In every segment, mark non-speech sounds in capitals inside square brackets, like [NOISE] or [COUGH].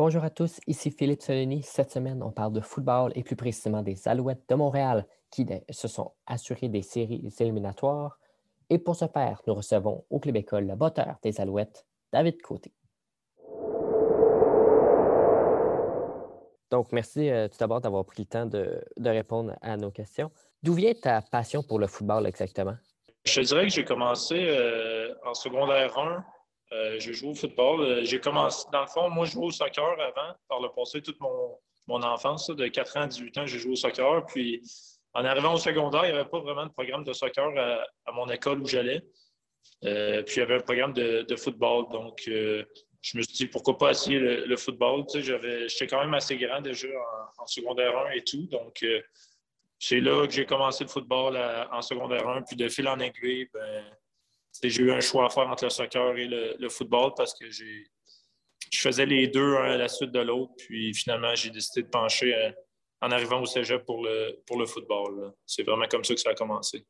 Bonjour à tous, ici Philippe Solini. Cette semaine, on parle de football et plus précisément des Alouettes de Montréal qui se sont assurés des séries éliminatoires. Et pour ce faire, nous recevons au Club École le botteur des Alouettes, David Côté. Donc, merci euh, tout d'abord d'avoir pris le temps de, répondre à nos questions. D'où vient ta passion pour le football exactement? Je dirais que j'ai commencé euh, en secondaire 1. Euh, j'ai joué au football. J'ai commencé, dans le fond, moi, je jouais au soccer avant, par le passé, toute mon, enfance, de 4 ans à 18 ans, j'ai joué au soccer. Puis, en arrivant au secondaire, il n'y avait pas vraiment de programme de soccer à, mon école où j'allais. puis, il y avait un programme de, football. Donc, je me suis dit pourquoi pas essayer le, football? Tu j'étais quand même assez grand déjà en, secondaire 1 et tout. Donc, euh, c'est là que j'ai commencé le football en secondaire 1. Puis de fil en aiguille, ben, j'ai eu un choix à faire entre le soccer et le, football parce que je faisais les deux un à la suite de l'autre. Puis finalement, j'ai décidé de pencher euh, en arrivant au cégep pour le, pour le football. C'est vraiment comme ça que ça a commencé.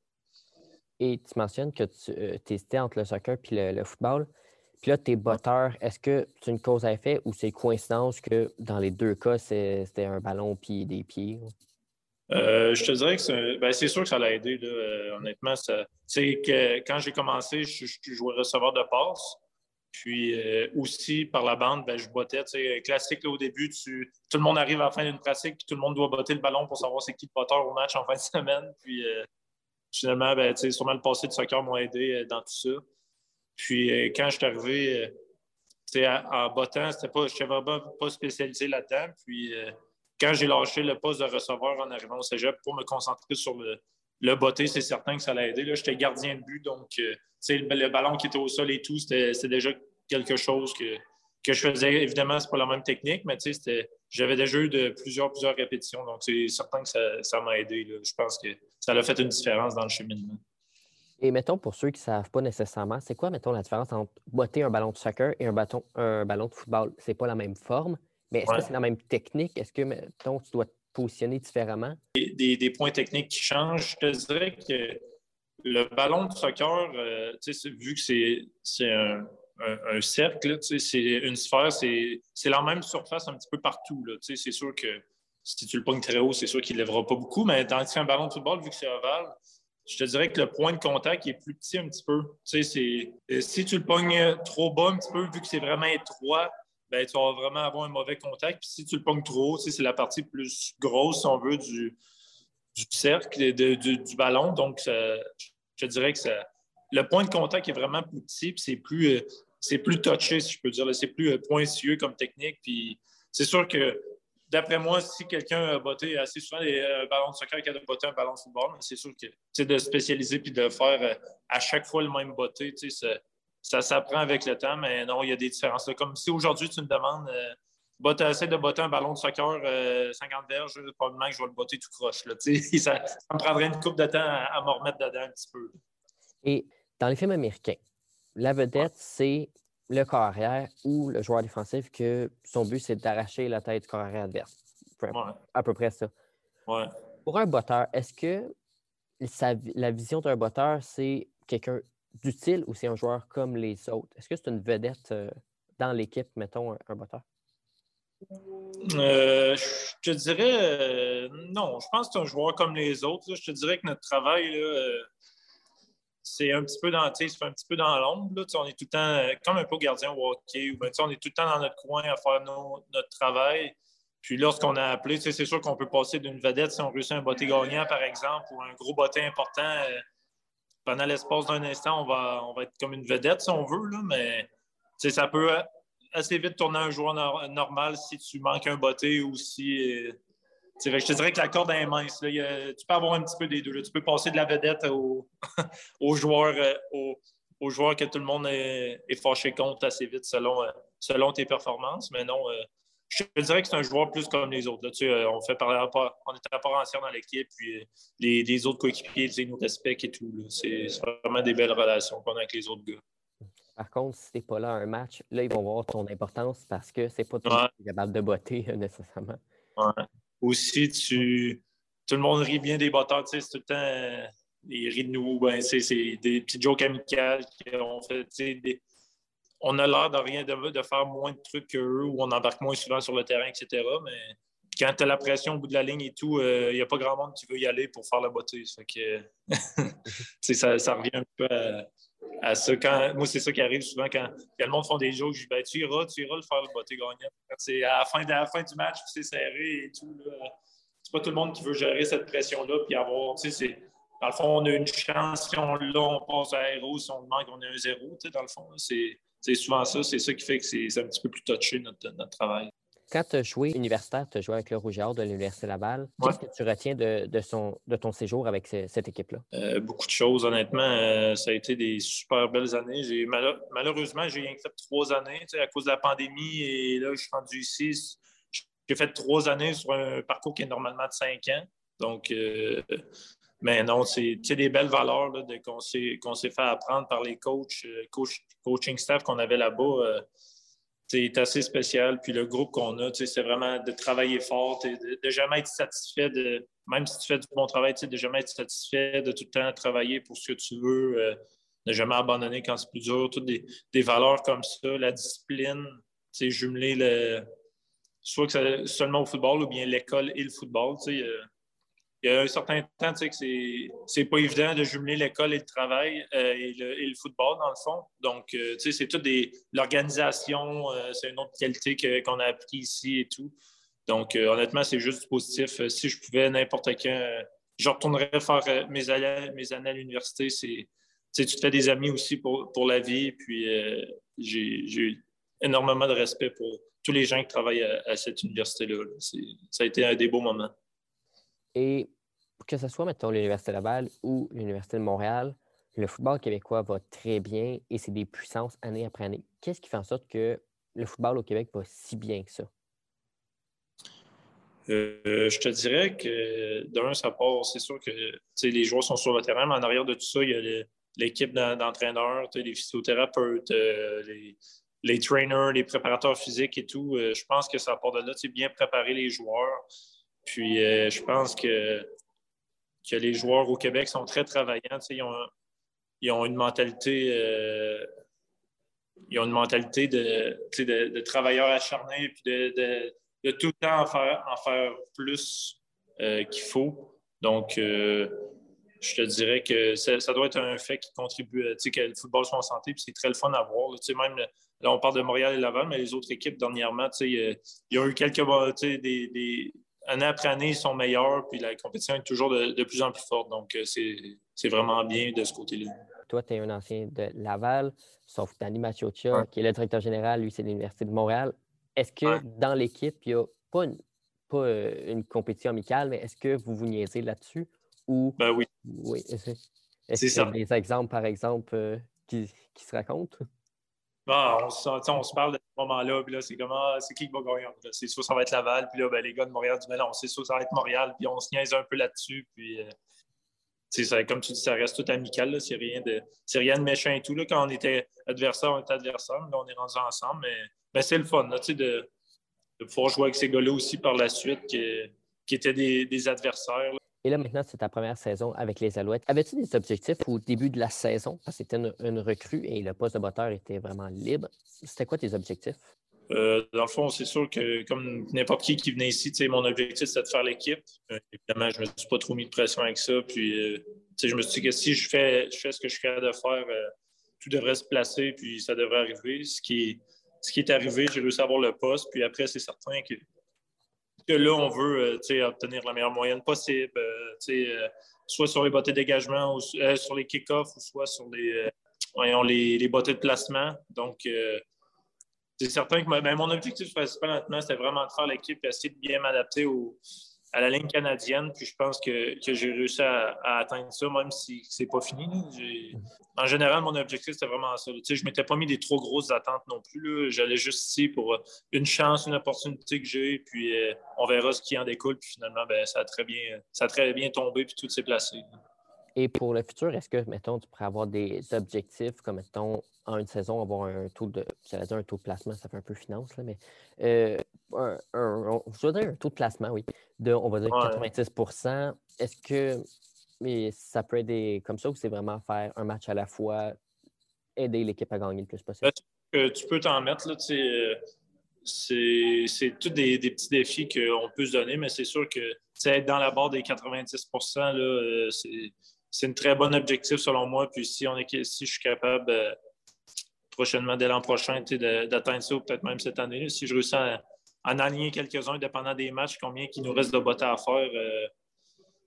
Et tu mentionnes que tu euh, hésitais entre le soccer et le football. Puis là, tes botteurs, est-ce que c'est une cause à effet ou c'est coïncidence que dans les deux cas, c'était un ballon puis des pieds? Euh, je te dirais que c'est ben, sûr que ça l'a aidé. Là. Euh, honnêtement, que quand j'ai commencé, je, je, jouais receveur de passe. Puis euh, aussi, par la bande, ben, je bottais. Classique au début, tout le monde arrive à la fin d'une pratique, puis tout le monde doit botter le ballon pour savoir c'est qui le botteur au match en fin de [LAUGHS] semaine. Puis finalement, ben, sûrement le passé de soccer m'a aidé dans tout ça. Puis quand je suis arrivé en bottant, je n'étais vraiment pas spécialisé là-dedans. Puis quand j'ai lâché le poste de receveur en arrivant au cégep pour me concentrer sur le, le botté, c'est certain que ça l'a aidé. J'étais gardien de but, donc le, le, ballon qui était au sol et tout, c'était déjà quelque chose que, que je faisais. Évidemment, c'est pas la même technique, mais j'avais déjà eu de plusieurs, plusieurs répétitions. Donc, c'est certain que ça m'a aidé. Je pense que ça a fait une différence dans le cheminement. Et mettons, pour ceux qui ne savent pas nécessairement, c'est quoi, mettons, la différence entre botter un ballon de soccer et un, bâton, un ballon de football? C'est pas la même forme, mais est-ce que c'est la même technique? Est-ce que, mettons, tu dois te positionner différemment? Des, des, points techniques qui changent. Je te dirais que le ballon de soccer, euh, vu que c'est un, un, cercle, c'est une sphère, c'est la même surface un petit peu partout. C'est sûr que si tu le pognes très haut, c'est sûr qu'il ne lèvera pas beaucoup, mais tandis qu'un ballon de football, vu que c'est ovale, je te dirais que le point de contact est plus petit un petit peu. Tu sais, si tu le pognes trop bas un petit peu, vu que c'est vraiment étroit, ben, tu vas vraiment avoir un mauvais contact. Puis si tu le pognes trop haut, c'est la partie plus grosse, si on veut, du, cercle, du ballon. Donc, je dirais que le point de contact est vraiment plus petit, puis c'est plus, euh, c'est plus touché, si je peux dire. C'est plus euh, pointilleux comme technique. Puis c'est sûr que d'après moi, si quelqu'un a botté assez souvent des euh, ballons de soccer qui a botté un ballon de football, c'est sûr que de spécialiser puis de faire à chaque fois le même botté, ça, ça s'apprend avec le temps, mais non, il y a des différences. Comme si aujourd'hui, tu me demandes euh, essaie de botter un ballon de soccer 50 verges, probablement que je vais le botter tout croche. Là, [LAUGHS] ça, ça, me prendrait une coupe de temps à, à me remettre dedans un petit peu. Et dans les films américains, la vedette, c'est le corps arrière ou le joueur défensif que son but, c'est d'arracher la tête du corps arrière adverse. À peu près ça. Pour un botteur, est-ce que la vision d'un botteur, c'est quelqu'un d'utile ou c'est un joueur comme les autres? Est-ce que c'est une vedette euh, dans l'équipe, mettons, un, botteur? Euh, je te dirais euh, non. Je pense que c'est un joueur comme les autres. Je te dirais que notre travail, c'est un petit peu dans, un petit peu dans l'ombre. On est tout le temps comme un peu gardien au hockey, ou on est tout le temps dans notre coin à faire notre travail. Puis lorsqu'on a appelé, c'est sûr qu'on peut passer d'une vedette si on réussit un botté gagnant, par exemple, ou un gros botté important. Pendant l'espace d'un instant, on va, on va être comme une vedette si on veut, là, mais ça peut assez vite tourner un joueur normal si tu manques un botté ou si je te dirais que la corde est mince. tu peux avoir un petit peu des deux. Tu peux passer de la vedette aux au joueurs, [LAUGHS] au, euh, joueurs que tout le monde est, fâché contre assez vite selon, euh, selon tes performances. Mais non, euh, je te dirais que c'est un joueur plus comme les autres. on fait par on est à part entière dans l'équipe, puis les, autres coéquipiers nous respectent et tout. C'est vraiment des belles relations qu'on a avec les autres gars. Par contre, si tu n'es pas là à un match, là, ils vont voir ton importance parce que c'est pas tout le monde qui est capable de botter nécessairement. Ouais. Aussi, tu, tout le monde rit bien des batteurs, tu sais, c'est tout le temps, euh, ils rient de nous, ben, c'est des petits jokes amicales qui ont fait, des, on a l'air de de, faire moins de trucs qu'eux ou on embarque moins souvent sur le terrain, etc. Mais quand tu as la pression au bout de la ligne et tout, il euh, n'y a pas grand monde qui veut y aller pour faire la beauté. [LAUGHS] ça, ça revient un peu à, ça. moi, c'est ça qui arrive souvent quand, le monde font des jokes. Je dis ben, tu iras, tu iras le faire le beauté gagnant. C'est à la fin, la fin du match, c'est serré et tout. C'est pas tout le monde qui veut gérer cette pression-là puis avoir. Dans le fond, on a une chance. Si on l'a, on passe à héros. Si on le manque, on a un zéro. Dans le fond, c'est souvent ça. C'est ça qui fait que c'est un petit peu plus touché notre, notre travail. Quand tu as joué universitaire, tu as joué avec le Rouge de l'Université Laval. Qu'est-ce que tu retiens de, de, son, de ton séjour avec cette équipe-là? Euh, beaucoup de choses, honnêtement. Euh, ça a été des super belles années. malheureusement, j'ai fait trois années à cause de la pandémie. Et là, je suis rendu ici. J'ai fait trois années sur un parcours qui est normalement de cinq ans. Donc, euh, mais non, c'est des belles valeurs qu'on s'est fait apprendre par les coachs, coach, coaching staff qu'on avait là-bas c'est assez spécial. Puis le groupe qu'on a, c'est vraiment de travailler fort, de, jamais être satisfait de, même si tu fais du bon travail, de jamais être satisfait de tout le temps travailler pour ce que tu veux, de euh, ne jamais abandonner quand c'est plus dur. Toutes des, des, valeurs comme ça, la discipline, jumeler le, soit que seulement au football ou bien l'école et le football. Euh, il y a un certain temps, tu sais, que c'est pas évident de jumeler l'école et le travail euh, et, le, football, dans le fond. Donc, euh, tu sais, c'est tout des. L'organisation, euh, c'est une autre qualité qu'on a appris ici et tout. Donc, honnêtement, c'est juste positif. si je pouvais, n'importe quand, je retournerais faire mes années, mes années à l'université. C'est. Tu te des amis aussi pour, la vie. Puis, j'ai eu énormément de respect pour tous les gens qui travaillent à, à cette université-là. Ça a été un des beaux moments. Et que ce soit, mettons, l'Université Laval ou l'Université de Montréal, le football québécois va très bien et c'est des puissances année après année. Qu'est-ce qui fait en sorte que le football au Québec va si bien que ça? Euh, je te dirais que d'un, ça part, c'est sûr que les joueurs sont sur le terrain, mais en arrière de tout ça, il y a l'équipe d'entraîneurs, les physiothérapeutes, euh, les, trainers, les préparateurs physiques et tout. Euh, je pense que ça part de là, bien préparer les joueurs. Puis euh, je pense que, que les joueurs au Québec sont très travaillants. Ils ont, ils ont, une mentalité. Euh, ils ont une mentalité de, de, travailleurs acharnés puis de, de, tout le temps en faire, en faire plus euh, qu'il faut. Donc, je te dirais que ça, doit être un fait qui contribue à que le football soit en santé, puis c'est très le fun à voir. même, là, on parle de Montréal et Laval, mais les autres équipes, dernièrement, y a eu quelques des, des, année après année, ils sont meilleurs, puis la compétition est toujours de, plus en plus forte. Donc, euh, c'est vraiment bien de ce côté-là. Toi, tu es un ancien de Laval, sauf Danny Machiocha, qui est le directeur général, lui, c'est l'Université de Montréal. Est-ce que dans l'équipe, il n'y a pas, une, pas euh, une compétition amicale, mais est-ce que vous vous niaisez là-dessus? Ou... Ben oui. Oui, est-ce qu'il y a des exemples, par exemple, euh, qui, qui se racontent? On, se parle de ce moment-là, puis là, c'est comment, ah, c'est qui qui va gagner? C'est sûr ça va être Laval, puis là, ben, les gars de Montréal disent, mais non, c'est sûr ça va être Montréal, puis on se niaise un peu là-dessus, puis, euh, comme tu dis, ça reste tout amical, c'est rien, de, rien de méchant et tout. Là, quand on était adversaire, on était adversaire, là, on est rendu ensemble, mais, c'est le fun, de, pouvoir jouer avec ces gars-là aussi par la suite, qui, étaient des adversaires. Et là, maintenant, c'est ta première saison avec les Alouettes. Avais-tu des objectifs au début de la saison? Parce que c'était une, recrue et le poste de botteur était vraiment libre. C'était quoi tes objectifs? Euh, dans le fond, c'est sûr que comme n'importe qui qui venait ici, mon objectif, c'était de faire l'équipe. Euh, évidemment, je ne me suis pas trop mis de pression avec ça. Puis, euh, je me suis dit que si je fais, je fais ce que je suis capable de faire, tout devrait se placer, puis ça devrait arriver. Ce qui, ce qui est arrivé, j'ai réussi à avoir le poste. Puis après, c'est certain que que là, on veut euh, obtenir la meilleure moyenne possible, euh, euh, soit sur les bottes de dégagement, sur les kick-offs, soit sur les, les, les bottes de placement. Donc, c'est certain que ben, mon objectif principal maintenant, c'était vraiment de faire l'équipe et essayer de bien m'adapter au, à la ligne canadienne. Puis je pense que, j'ai réussi à, atteindre ça, même si c'est pas fini. En général, mon objectif, c'était vraiment ça. je ne m'étais pas mis des trop grosses attentes non plus. J'allais juste ici pour euh, une chance, une opportunité que j'ai, puis euh, on verra ce qui en découle. Puis finalement, ben, ça, a très bien, ça a très bien tombé, puis tout s'est placé. Et pour le futur, est-ce que, mettons, tu pourrais avoir des objectifs comme, mettons, en une saison, avoir un taux de, dire un taux de placement, ça fait un peu finance, là, mais euh, un, je veux dire un taux de placement, oui, de, on va dire, 96% Est-ce que mais ça peut être comme ça ou c'est vraiment faire un match à la fois, aider l'équipe à gagner le plus possible? que tu peux t'en mettre. Là, c'est tous des, petits défis qu'on peut se donner, mais c'est sûr que être dans la barre des 90% c'est un très bon objectif selon moi. Puis si, on est, si je suis capable prochainement, dès l'an prochain, d'atteindre ça, ou peut-être même cette année, si je réussis à, en aligner quelques-uns, dépendant des matchs, combien il nous reste de bottes à faire,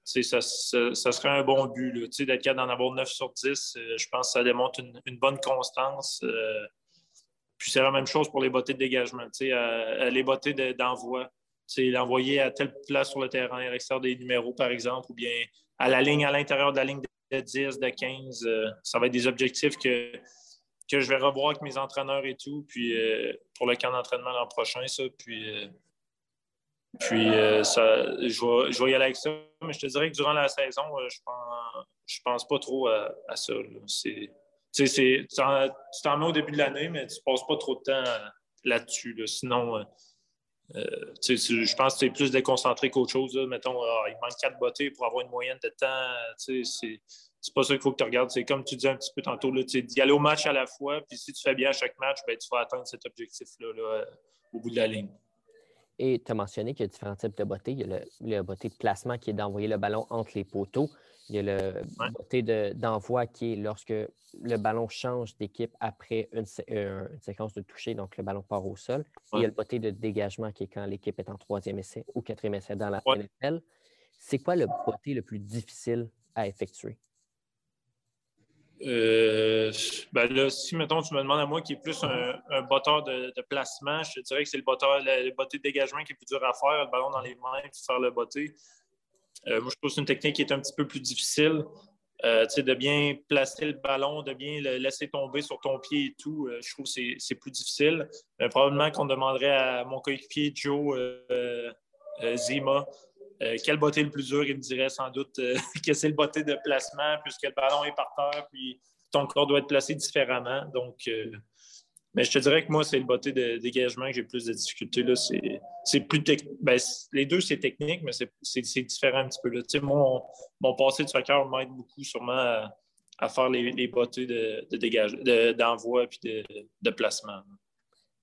ça, serait un bon but. D'être capable d'en avoir 9 sur 10, euh, je pense que ça démontre une, bonne constance. Euh, puis c'est la même chose pour les bottées de dégagement. les bottées d'envoi. l'envoyer à telle place sur le terrain, à l'extérieur des numéros, par exemple, ou bien à la ligne, à l'intérieur de la ligne de 10, de 15. Euh, ça va être des objectifs que, que je vais revoir avec mes entraîneurs et tout. Puis pour le camp d'entraînement l'an prochain, ça. Puis puis, euh, ça, je, vais, y aller avec ça. Mais je te dirais que durant la saison, euh, je pense, je pense pas trop à, ça. tu t'en mets au début de l'année, mais tu passes pas trop de temps là-dessus. Sinon, euh, je pense que tu es plus déconcentré qu'autre chose. Mettons, il manque quatre bottées pour avoir une moyenne de temps. C'est pas ça qu'il faut que tu regardes. C'est comme tu disais un petit peu tantôt, d'y aller au match à la fois. Puis si tu fais bien à chaque match, ben, tu vas atteindre cet objectif-là au bout de la ligne. Et tu as mentionné qu'il y a différents types de bottées. Il y a le, le botté de placement qui est d'envoyer le ballon entre les poteaux. Il y a le ouais. d'envoi qui est lorsque le ballon change d'équipe après une, euh, séquence de toucher, donc le ballon part au sol. Et il y a le botté de dégagement qui est quand l'équipe est en troisième essai ou quatrième essai dans la NFL. C'est quoi le botté le plus difficile à effectuer? Euh, ben là, si, mettons, tu me demandes à moi qui est plus un, botteur de, placement, je te dirais que c'est le botteur, le, botté de dégagement qui est plus dur à faire, le ballon dans les mains, puis faire le botté. Euh, moi, je trouve que c'est une technique qui est un petit peu plus difficile. Euh, de bien placer le ballon, de bien le laisser tomber sur ton pied et tout, je trouve que c'est plus difficile. probablement qu'on demanderait à mon coéquipier Joe Zima euh, quel le plus dur? Il me dirait sans doute euh, [LAUGHS] que c'est le botté de placement, puisque le ballon est par terre, puis ton corps doit être placé différemment. Donc, euh, mais je te dirais que moi, c'est le botté de dégagement que j'ai plus de difficultés. Là. C'est, plus ben, les deux, c'est technique, mais c'est, différent un petit peu. Là. Mon, mon passé de soccer m'aide beaucoup sûrement à, faire les, les de, de d'envoi et de, de placement.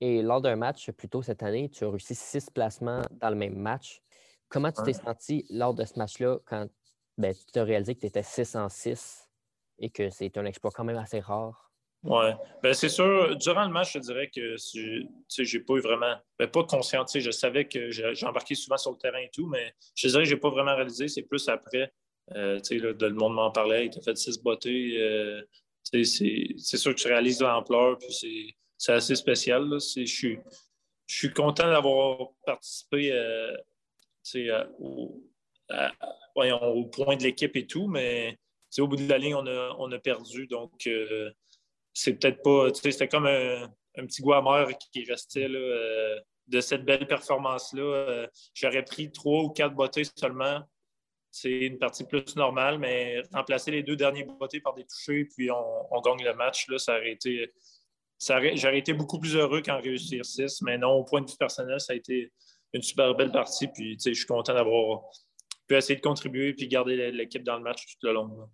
Et lors d'un match, plus tôt cette année, tu as réussi six placements dans le même match. Comment tu t'es senti lors de ce match-là quand ben, tu as réalisé que tu étais 6 en 6 et que c'est un exploit quand même assez rare? Oui. Ben, c'est sûr, durant le match, je dirais que j'ai pas eu vraiment, ben, pas conscient. Je savais que j'ai embarqué souvent sur le terrain et tout, mais je dirais que je n'ai pas vraiment réalisé. C'est plus après. Euh, le monde m'en parlait, il t'a fait six bottées. Euh, c'est sûr que tu réalises l'ampleur, puis c'est assez spécial. Je suis, je suis content d'avoir participé euh, euh, au, point de l'équipe et tout, mais au bout de la ligne, on a, perdu. Donc, euh, c'est peut-être pas. C'était comme un, petit goût amer qui restait là, euh, de cette belle performance-là. J'aurais pris trois ou quatre bottées seulement. C'est une partie plus normale, mais remplacer les deux derniers bottées par des touchés, puis on, gagne le match, là, ça aurait été. J'aurais été beaucoup plus heureux qu'en réussir six, mais non, au point de vue personnel, ça a été une super belle partie. Puis, je suis content d'avoir pu essayer de contribuer puis garder l'équipe dans le match tout le long.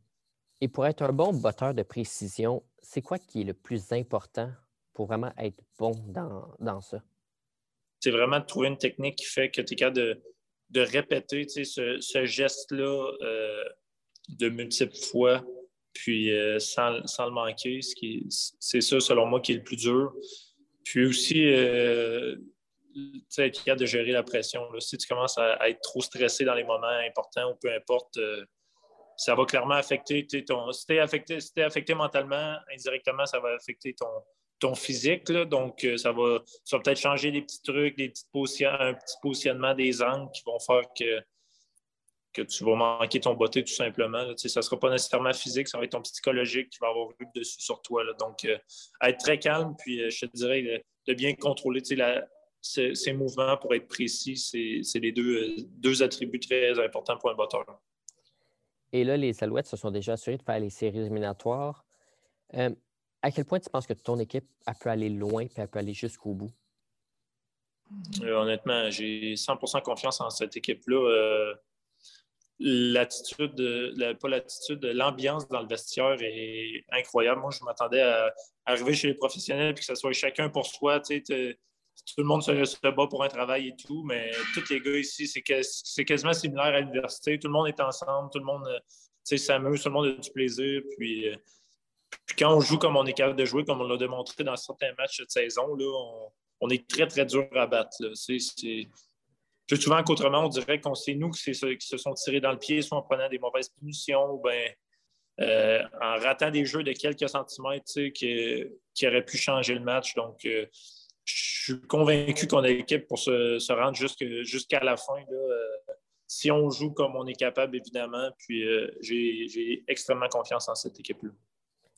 Et pour être un bon botteur de précision, c'est quoi qui est le plus important pour vraiment être bon dans, ça? C'est vraiment de trouver une technique qui fait que tu es capable de, répéter ce, geste-là euh, de multiples fois, puis euh, sans, le manquer. C'est ça, selon moi, qui est le plus dur. Puis aussi, euh, être capable de gérer la pression. Si tu commences à, être trop stressé dans les moments importants ou peu importe, euh, ça va clairement affecter ton. Si tu es affecté, affecté mentalement, indirectement, ça va affecter ton, ton physique. donc, euh, ça va, peut-être changer des petits trucs, des un petit positionnement des angles qui vont faire que, que tu vas manquer ton beauté tout simplement. ça ne sera pas nécessairement physique, ça va être ton psychologique qui va avoir vu dessus sur toi. Donc, euh, être très calme, puis je te dirais de bien contrôler la, ces, mouvements, pour être précis, c'est les deux, deux attributs très importants pour un botteur. Et là, les Alouettes se sont déjà assurés de faire les séries éliminatoires. Euh, à quel point tu penses que ton équipe a pu aller loin et a pu aller jusqu'au bout? Euh, honnêtement, j'ai 100% confiance en cette équipe-là. Euh, l'attitude, pas l'attitude, l'ambiance dans le vestiaire est incroyable. Moi, je m'attendais à, arriver chez les professionnels et que ce soit chacun pour soi. Tout le monde se, bat pour un travail et tout, mais tous les gars ici, c'est quasiment similaire à l'université. Tout le monde est ensemble, tout le monde s'amuse, tout le monde a du plaisir. Puis, euh, puis, quand on joue comme on est capable de jouer, comme on l'a démontré dans certains matchs de saison, là, on, est très, très dur à battre. C'est plus souvent qu'autrement, on dirait qu'on sait nous qui se sont tirés dans le pied, soit en prenant des mauvaises punitions ou bien euh, en ratant des jeux de quelques centimètres qui, qui auraient pu changer le match. Donc, euh, suis convaincu qu'on a l'équipe pour se, rendre jusqu'à la fin. Euh, si on joue comme on est capable, évidemment. Puis, j'ai extrêmement confiance en cette équipe-là.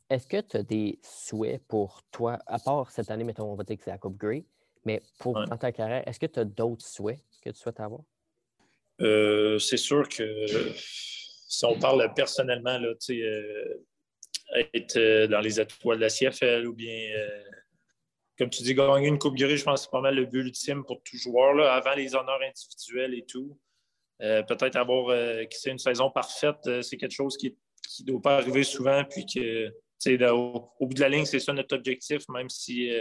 Est-ce que tu as des souhaits pour toi, à part cette année, mettons, on va dire que c'est la Coupe Grey, mais pour dans ta carrière, est-ce que tu as d'autres souhaits que tu souhaites avoir? Euh, c'est sûr que si on parle personnellement, là, euh, être euh, dans les étoiles de la CFL ou bien, comme tu dis, gagner une Coupe Grey, je pense que c'est pas mal le but ultime pour tout joueur, là, avant les honneurs individuels et tout. Peut-être avoir c'est une saison parfaite, c'est quelque chose qui ne doit pas arriver souvent, puis que au, au, bout de la ligne, c'est ça notre objectif, même si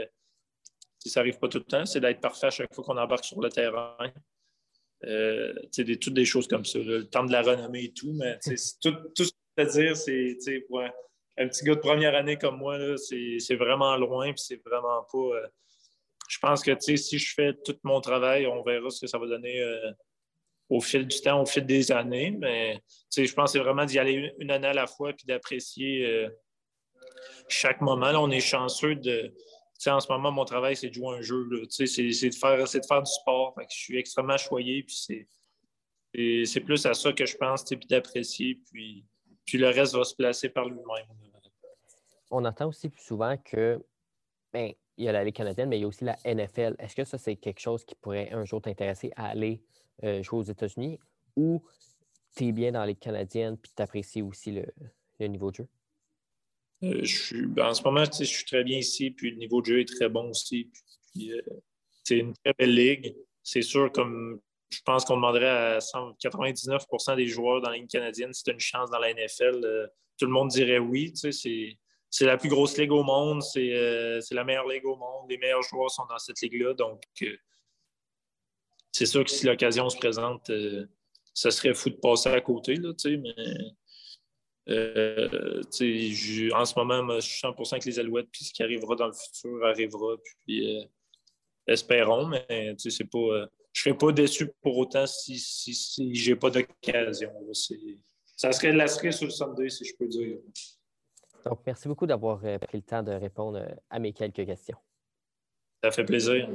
ça n'arrive pas tout le temps, c'est d'être parfait à chaque fois qu'on embarque sur le terrain. Euh, des, toutes des choses comme ça, le temps de la renommée et tout, mais tout, ce que je veux dire, c'est un, petit gars de première année comme moi, c'est vraiment loin, puis c'est vraiment pas. Euh, je pense que si je fais tout mon travail, on verra ce que ça va donner euh, au fil du temps, au fil des années, mais je pense que c'est vraiment d'y aller une année à la fois, puis d'apprécier chaque moment. Là, on est chanceux de en ce moment, mon travail, c'est de jouer un jeu. C'est de, faire, de faire du sport. je suis extrêmement choyé. C'est plus à ça que je pense, puis d'apprécier. Puis, puis le reste va se placer par lui-même. On entend aussi plus souvent que ben, il y a la Ligue canadienne, mais il y a aussi la NFL. Est-ce que ça, c'est quelque chose qui pourrait un jour t'intéresser à aller euh, jouer aux États-Unis ou tu es bien dans la Ligue canadienne puis tu apprécies aussi le niveau de jeu? Euh, je suis, ben, en ce moment, je suis très bien ici, puis le niveau de jeu est très bon aussi. Euh, c'est une très belle ligue. C'est sûr, comme je pense qu'on demanderait à 99% des joueurs dans la ligue canadienne si tu as une chance dans la NFL, euh, tout le monde dirait oui. C'est la plus grosse ligue au monde, c'est la meilleure ligue au monde. Les meilleurs joueurs sont dans cette ligue-là. Donc, c'est sûr que si l'occasion se présente, ça serait fou de passer à côté, mais euh, en ce moment, je suis 100% que les Alouettes, puis ce qui arrivera dans le futur arrivera. Puis, euh, espérons, mais c'est pas, euh, je ne serais pas déçu pour autant si, si, si je n'ai pas d'occasion. Ça serait la cerise sur le Sunday, si je peux dire. Donc, merci beaucoup d'avoir pris le temps de répondre à mes quelques questions. Ça fait plaisir.